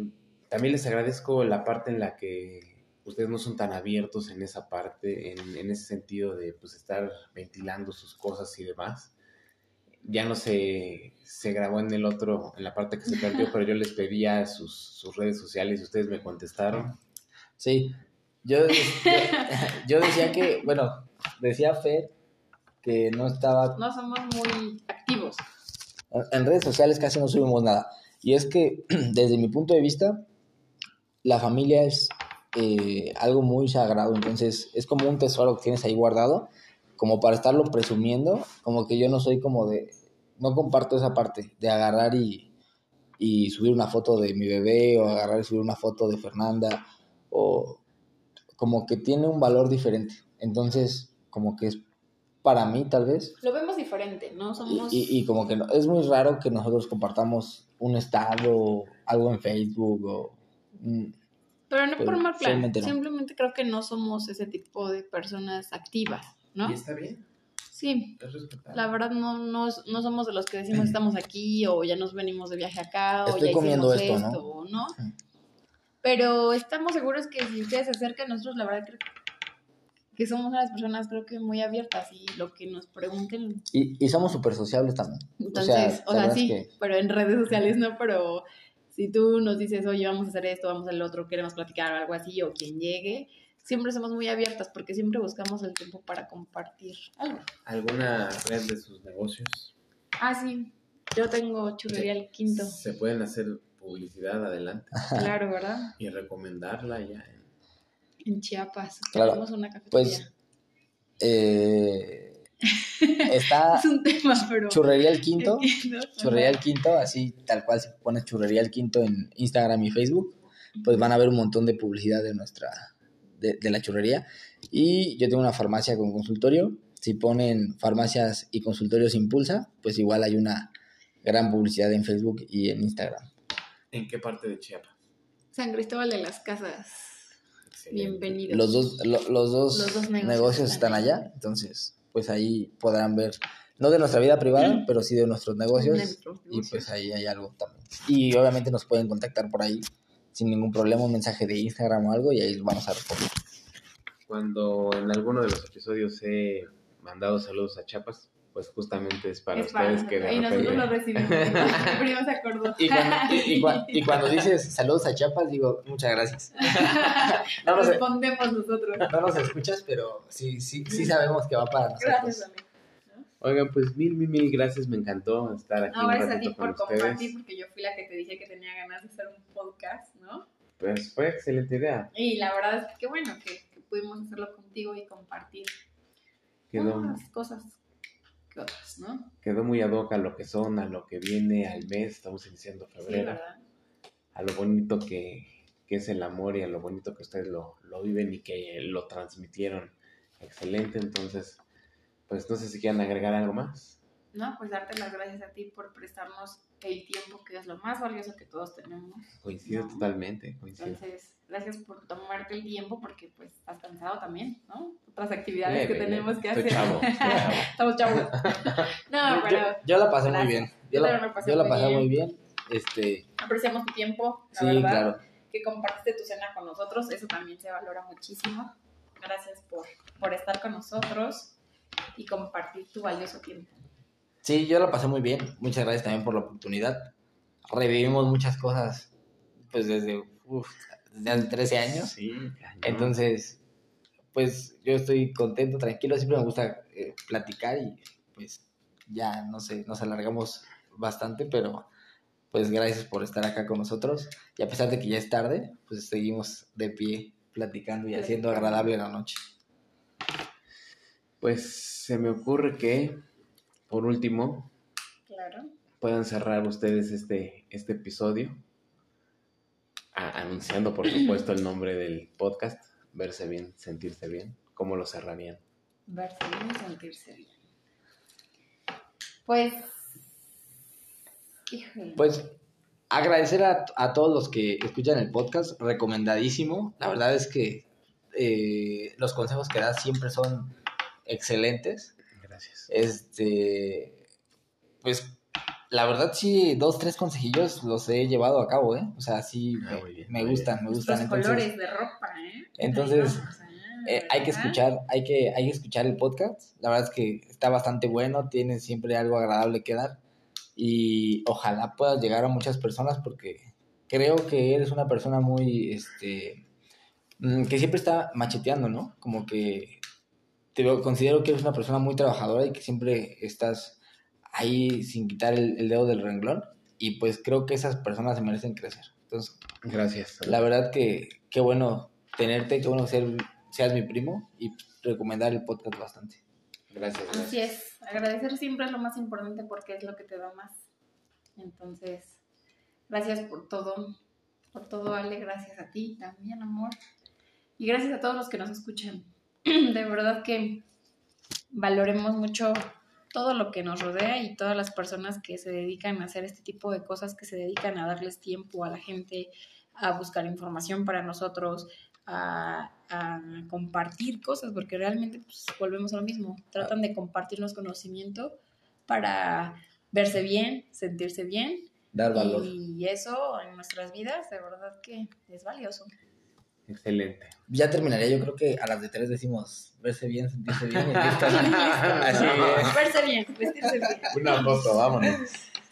también les agradezco la parte en la que ustedes no son tan abiertos en esa parte, en, en ese sentido de pues estar ventilando sus cosas y demás. Ya no se, se grabó en el otro, en la parte que se perdió, pero yo les pedía sus, sus redes sociales y ustedes me contestaron. Sí, yo, yo, yo decía que, bueno, decía Fer que no estaba No somos muy activos. En redes sociales casi no subimos nada. Y es que, desde mi punto de vista, la familia es eh, algo muy sagrado. Entonces, es como un tesoro que tienes ahí guardado, como para estarlo presumiendo. Como que yo no soy como de. No comparto esa parte de agarrar y, y subir una foto de mi bebé, o agarrar y subir una foto de Fernanda, o como que tiene un valor diferente. Entonces, como que es para mí, tal vez, Lo vemos diferente, ¿no? y, Somos. y- y como que no, es muy raro que nosotros compartamos un estado, algo en Facebook o... Pero no pero por mal plan. realmente no. Simplemente creo que no somos ese tipo de personas activas, ¿no? Y está bien, Sí. La verdad no, no, no somos de los que decimos estamos aquí o ya nos venimos de viaje acá o Estoy ya comiendo hicimos esto, ¿no? esto, ¿no? Pero estamos seguros que si ustedes se acercan a nosotros, la verdad creo que somos unas personas creo que muy abiertas y lo que nos pregunten. Y, y somos súper sociables también. Entonces, o sea, sí, que- pero en redes sociales no, pero si tú nos dices, oye, vamos a hacer esto, vamos a hacer lo otro, queremos platicar o algo así, o quien llegue, siempre somos muy abiertas porque siempre buscamos el tiempo para compartir algo. ¿Alguna red de sus negocios? Ah, sí, yo tengo churrería el quinto. Se pueden hacer publicidad adelante Claro, ¿verdad? y recomendarla ya. en- En Chiapas. Claro, Tenemos una cafetería. Pues eh, está es un tema, pero. Churrería el Quinto. Churrería el Quinto, así tal cual si pones Churrería el Quinto en Instagram y Facebook, pues van a ver un montón de publicidad de nuestra, de, de la churrería. Y yo tengo una farmacia con consultorio. Si ponen farmacias y consultorios Impulsa, pues igual hay una gran publicidad en Facebook y en Instagram. ¿En qué parte de Chiapas? San Cristóbal de las Casas. Excelente. Bienvenidos. Los dos, lo- los dos, Los dos negocios, negocios están allá, entonces pues ahí podrán ver, no de nuestra vida privada, pero sí de nuestros negocios. Nuestros Y pues ahí hay algo también. Y obviamente nos pueden contactar por ahí sin ningún problema un mensaje de Instagram o algo y ahí vamos a responder. Cuando en alguno de los episodios he mandado saludos a Chiapas, pues justamente es para Es ustedes para- que de Y nosotros lo recibimos. Se acordó. Y cuando, y- y cua- y cuando dices saludos a Chiapas, digo muchas gracias. No nos, Respondemos nosotros. no nos escuchas, pero sí, sí, sí sabemos que va para nosotros. Gracias, Ale. Oigan, pues mil, mil, mil gracias, me encantó estar aquí No, un gracias a ti por con ustedes. compartir, porque yo fui la que te dije que tenía ganas de hacer un podcast, ¿no? Pues fue excelente idea. Y la verdad es que qué bueno que, que pudimos hacerlo contigo y compartir Quedó, unas cosas que otras, ¿no? quedó muy ad hoc a lo que son, a lo que viene, al mes, estamos iniciando febrero, a lo bonito que, que es el amor y a lo bonito que ustedes lo, lo viven y que lo transmitieron. Excelente, entonces, pues no sé si quieren agregar algo más. No, pues darte las gracias a ti por prestarnos el tiempo que es lo más valioso que todos tenemos. Coincido No. totalmente, coincido. Entonces, gracias por tomarte el tiempo porque pues estás cansado también, ¿no? Otras actividades que Leve, tenemos que Estoy hacer. chavo. Estamos chavos. No, pero yo, yo la pasé muy bien. Yo Yo, la, pasé yo la muy pasé bien. muy bien. Este, apreciamos tu tiempo, la sí, verdad. claro. Que compartiste tu cena con nosotros, eso también se valora muchísimo. Gracias por, por estar con nosotros y compartir tu valioso tiempo. Sí, yo la pasé muy bien. Muchas gracias también por la oportunidad. Revivimos muchas cosas, pues desde, uf, desde hace 13 años. Sí. Entonces, pues yo estoy contento, tranquilo. Siempre me gusta eh, platicar y pues ya, no sé, nos alargamos bastante, pero pues gracias por estar acá con nosotros. Y a pesar de que ya es tarde, pues seguimos de pie platicando y haciendo agradable la noche. Pues se me ocurre que, por último, Claro. puedan cerrar ustedes este, este episodio a- anunciando, por supuesto, el nombre del podcast, Verse Bien, Sentirse Bien. ¿Cómo lo cerrarían? Verse bien y sentirse bien. Pues. Híjole. Pues agradecer a, a todos los que escuchan el podcast, recomendadísimo. La verdad es que eh, los consejos que das siempre son excelentes. Este, pues la verdad sí, dos, tres consejillos los he llevado a cabo, ¿eh? O sea, sí, Ah, me, bien, gustan, me gustan. Entonces, colores de ropa, ¿eh? Entonces, vamos, ah, eh, hay que escuchar, hay que, hay que escuchar el podcast. La verdad es que está bastante bueno, tiene siempre algo agradable que dar. Y ojalá puedas llegar a muchas personas porque creo que eres una persona muy, este, mm, que siempre está macheteando, ¿no? Como que te veo- considero que eres una persona muy trabajadora y que siempre estás ahí sin quitar el, el dedo del renglón. Y pues creo que esas personas se merecen crecer. Entonces, Gracias. la verdad que qué bueno tenerte, qué bueno ser, seas mi primo y recomendar el podcast bastante. Gracias, gracias. Así es, agradecer siempre es lo más importante porque es lo que te da más. Entonces, gracias por todo, por todo Ale, gracias a ti también, amor. Y gracias a todos los que nos escuchan. De verdad que valoremos mucho todo lo que nos rodea y todas las personas que se dedican a hacer este tipo de cosas, que se dedican a darles tiempo a la gente, a buscar información para nosotros, a, a compartir cosas, porque realmente pues, volvemos a lo mismo. Tratan de compartirnos conocimiento para verse bien, sentirse bien. Dar valor. Y eso en nuestras vidas, de verdad que es valioso. Excelente. Ya terminaría, yo creo que a las de tres decimos verse bien, sentirse bien y listo. Así es. Verse bien, vestirse bien. Una foto, vámonos.